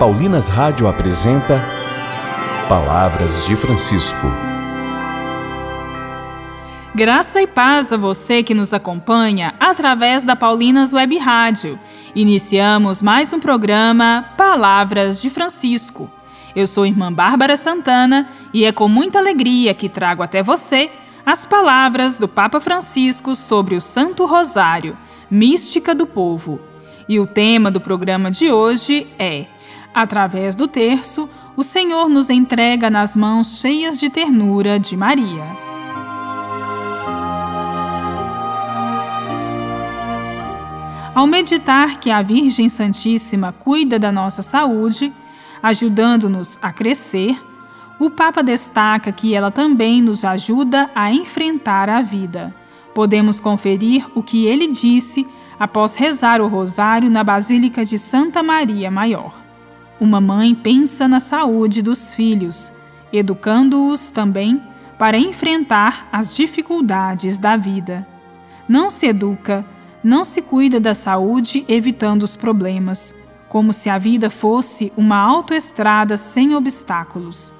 Paulinas Rádio apresenta Palavras de Francisco. Graça e paz a você que nos acompanha através da Paulinas Web Rádio. Iniciamos mais um programa Palavras de Francisco. Eu sou irmã Bárbara Santana e é com muita alegria que trago até você as palavras do Papa Francisco sobre o Santo Rosário, mística do povo. E o tema do programa de hoje é Através do terço, o Senhor nos entrega nas mãos cheias de ternura de Maria. Ao meditar que a Virgem Santíssima cuida da nossa saúde, ajudando-nos a crescer, o Papa destaca que ela também nos ajuda a enfrentar a vida. Podemos conferir o que ele disse após rezar o rosário na Basílica de Santa Maria Maior. Uma mãe pensa na saúde dos filhos, educando-os também para enfrentar as dificuldades da vida. Não se educa, não se cuida da saúde evitando os problemas, como se a vida fosse uma autoestrada sem obstáculos.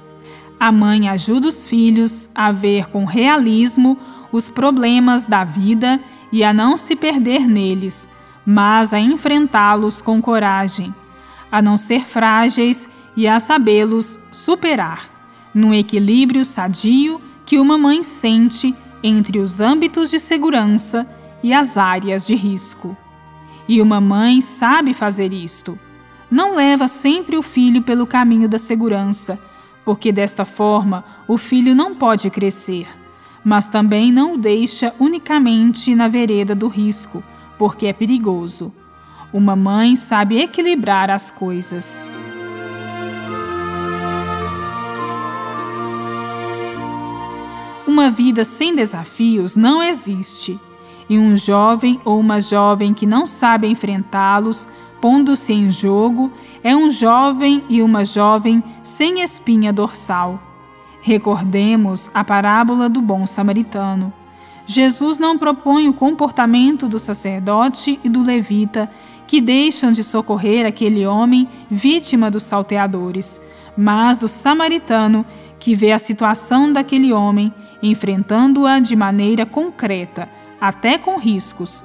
A mãe ajuda os filhos a ver com realismo os problemas da vida e a não se perder neles, mas a enfrentá-los com coragem a não ser frágeis e a sabê-los superar, num equilíbrio sadio que uma mãe sente entre os âmbitos de segurança e as áreas de risco. E uma mãe sabe fazer isto. Não leva sempre o filho pelo caminho da segurança, porque desta forma o filho não pode crescer, mas também não o deixa unicamente na vereda do risco, porque é perigoso. Uma mãe sabe equilibrar as coisas. Uma vida sem desafios não existe, e um jovem ou uma jovem que não sabe enfrentá-los, pondo-se em jogo, é um jovem e uma jovem sem espinha dorsal. Recordemos a parábola do bom samaritano. Jesus não propõe o comportamento do sacerdote e do levita que deixam de socorrer aquele homem vítima dos salteadores, mas do samaritano que vê a situação daquele homem, enfrentando-a de maneira concreta, até com riscos.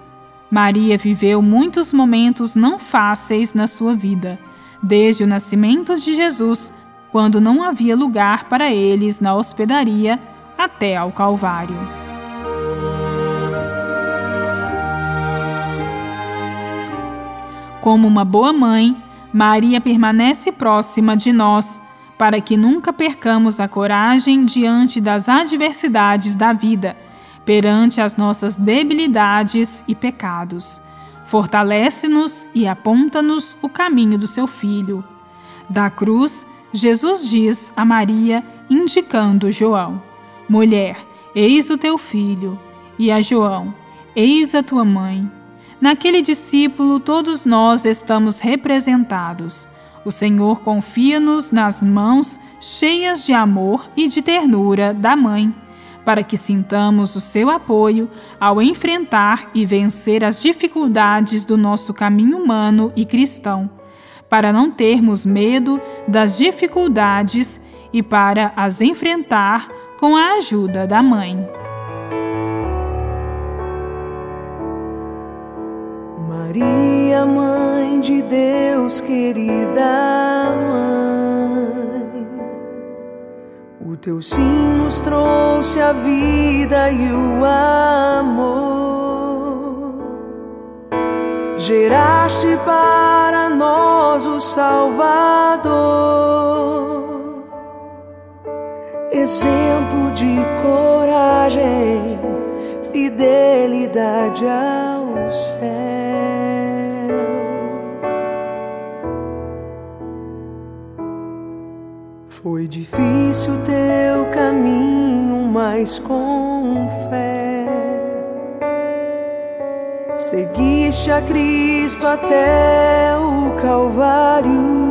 Maria viveu muitos momentos não fáceis na sua vida, desde o nascimento de Jesus, quando não havia lugar para eles na hospedaria, até ao Calvário. Como uma boa mãe, Maria permanece próxima de nós, para que nunca percamos a coragem diante das adversidades da vida, perante as nossas debilidades e pecados. Fortalece-nos e aponta-nos o caminho do seu Filho. Da cruz, Jesus diz a Maria, indicando João: Mulher, eis o teu filho, e a João: Eis a tua mãe. Naquele discípulo, todos nós estamos representados. O Senhor confia-nos nas mãos cheias de amor e de ternura da Mãe, para que sintamos o seu apoio ao enfrentar e vencer as dificuldades do nosso caminho humano e cristão, para não termos medo das dificuldades e para as enfrentar com a ajuda da Mãe. Maria, Mãe de Deus, querida Mãe, o teu sim nos trouxe a vida e o amor. Geraste para nós o Salvador, exemplo de coragem, fidelidade ao céu. Foi difícil teu caminho, mas com fé seguiste a Cristo até o Calvário.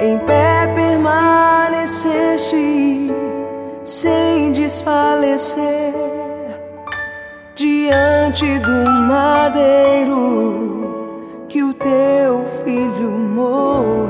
Em pé permaneceste desfalecer diante do madeiro que o teu filho morreu.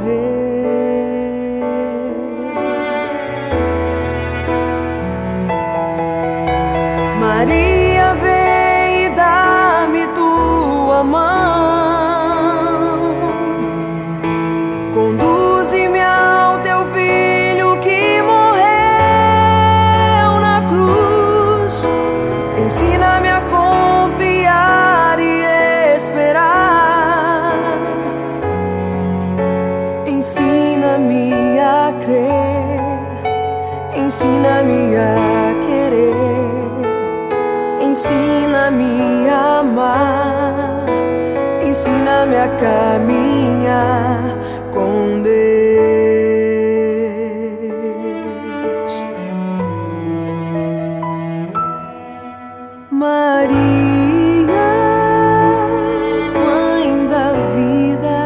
Caminhar com Deus. Maria, Mãe da vida,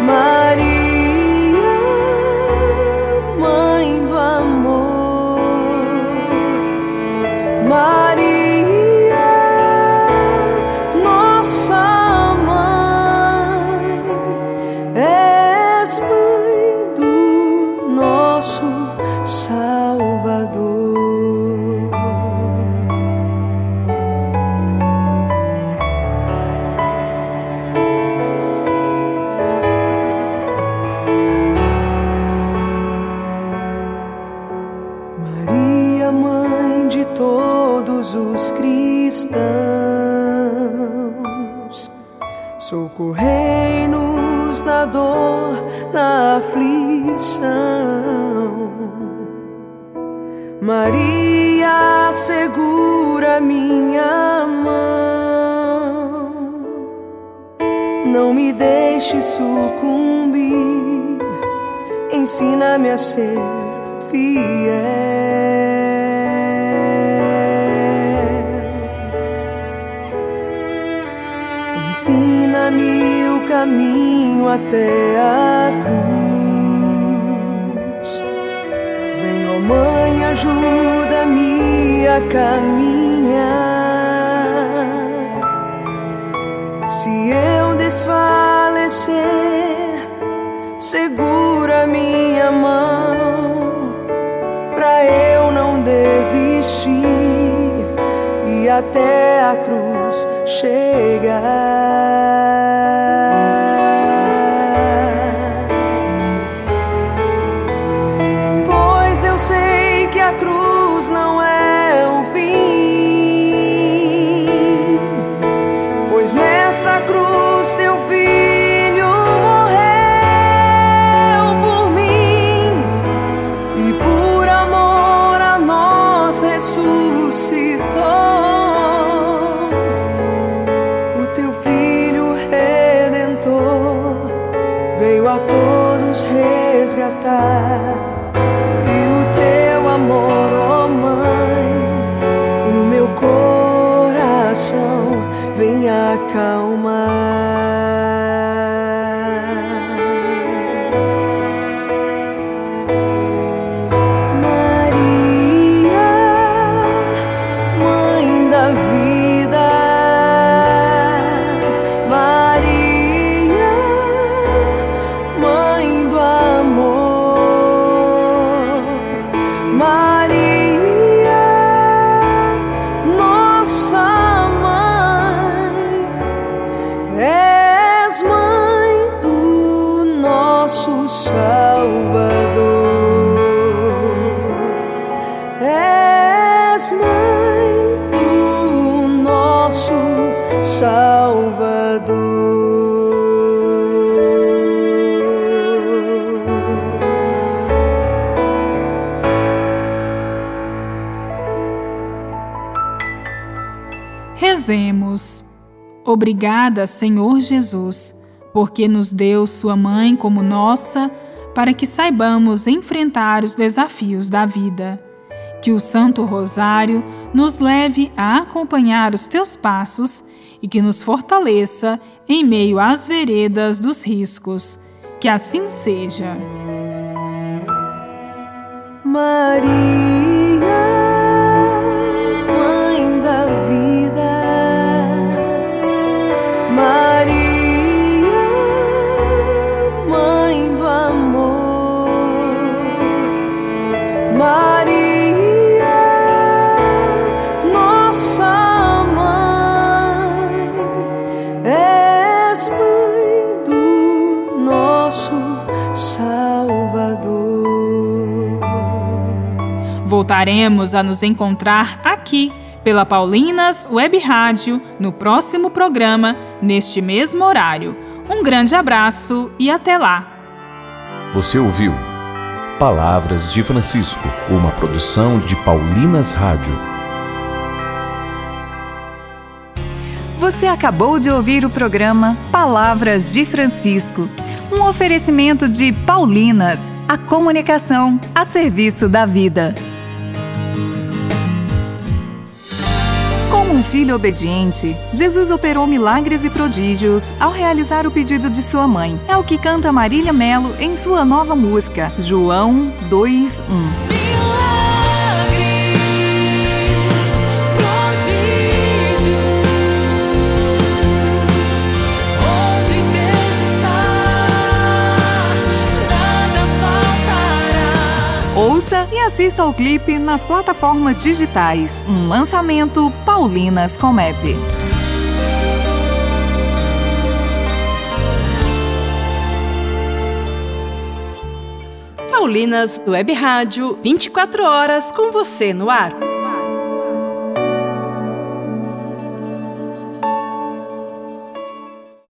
Maria, Mãe do amor, Maria, nossa os cristãos, socorrei-nos na dor, na aflição. Maria, segura minha mão, não me deixe sucumbir, ensina-me a ser fiel. Caminho até a cruz. Vem, ó Mãe, ajuda-me a caminhar. Se eu desfalecer, segura minha mão pra eu não desistir e até a cruz chegar. Vem Obrigada, Senhor Jesus, porque nos deu Sua mãe como nossa, para que saibamos enfrentar os desafios da vida. Que o Santo Rosário nos leve a acompanhar os teus passos e que nos fortaleça em meio às veredas dos riscos. Que assim seja. Maria, nosso Salvador. Voltaremos a nos encontrar aqui pela Paulinas Web Rádio no próximo programa, neste mesmo horário. Um grande abraço e até lá! Você ouviu Palavras de Francisco, uma produção de Paulinas Rádio. Você acabou de ouvir o programa Palavras de Francisco, um oferecimento de Paulinas, a comunicação a serviço da vida. Como um filho obediente, Jesus operou milagres e prodígios ao realizar o pedido de sua mãe. É o que canta Marília Melo em sua nova música, João 2:1. Ouça e assista ao clipe nas plataformas digitais. Um lançamento Paulinas Comep. Paulinas Web Rádio, 24 horas com você no ar.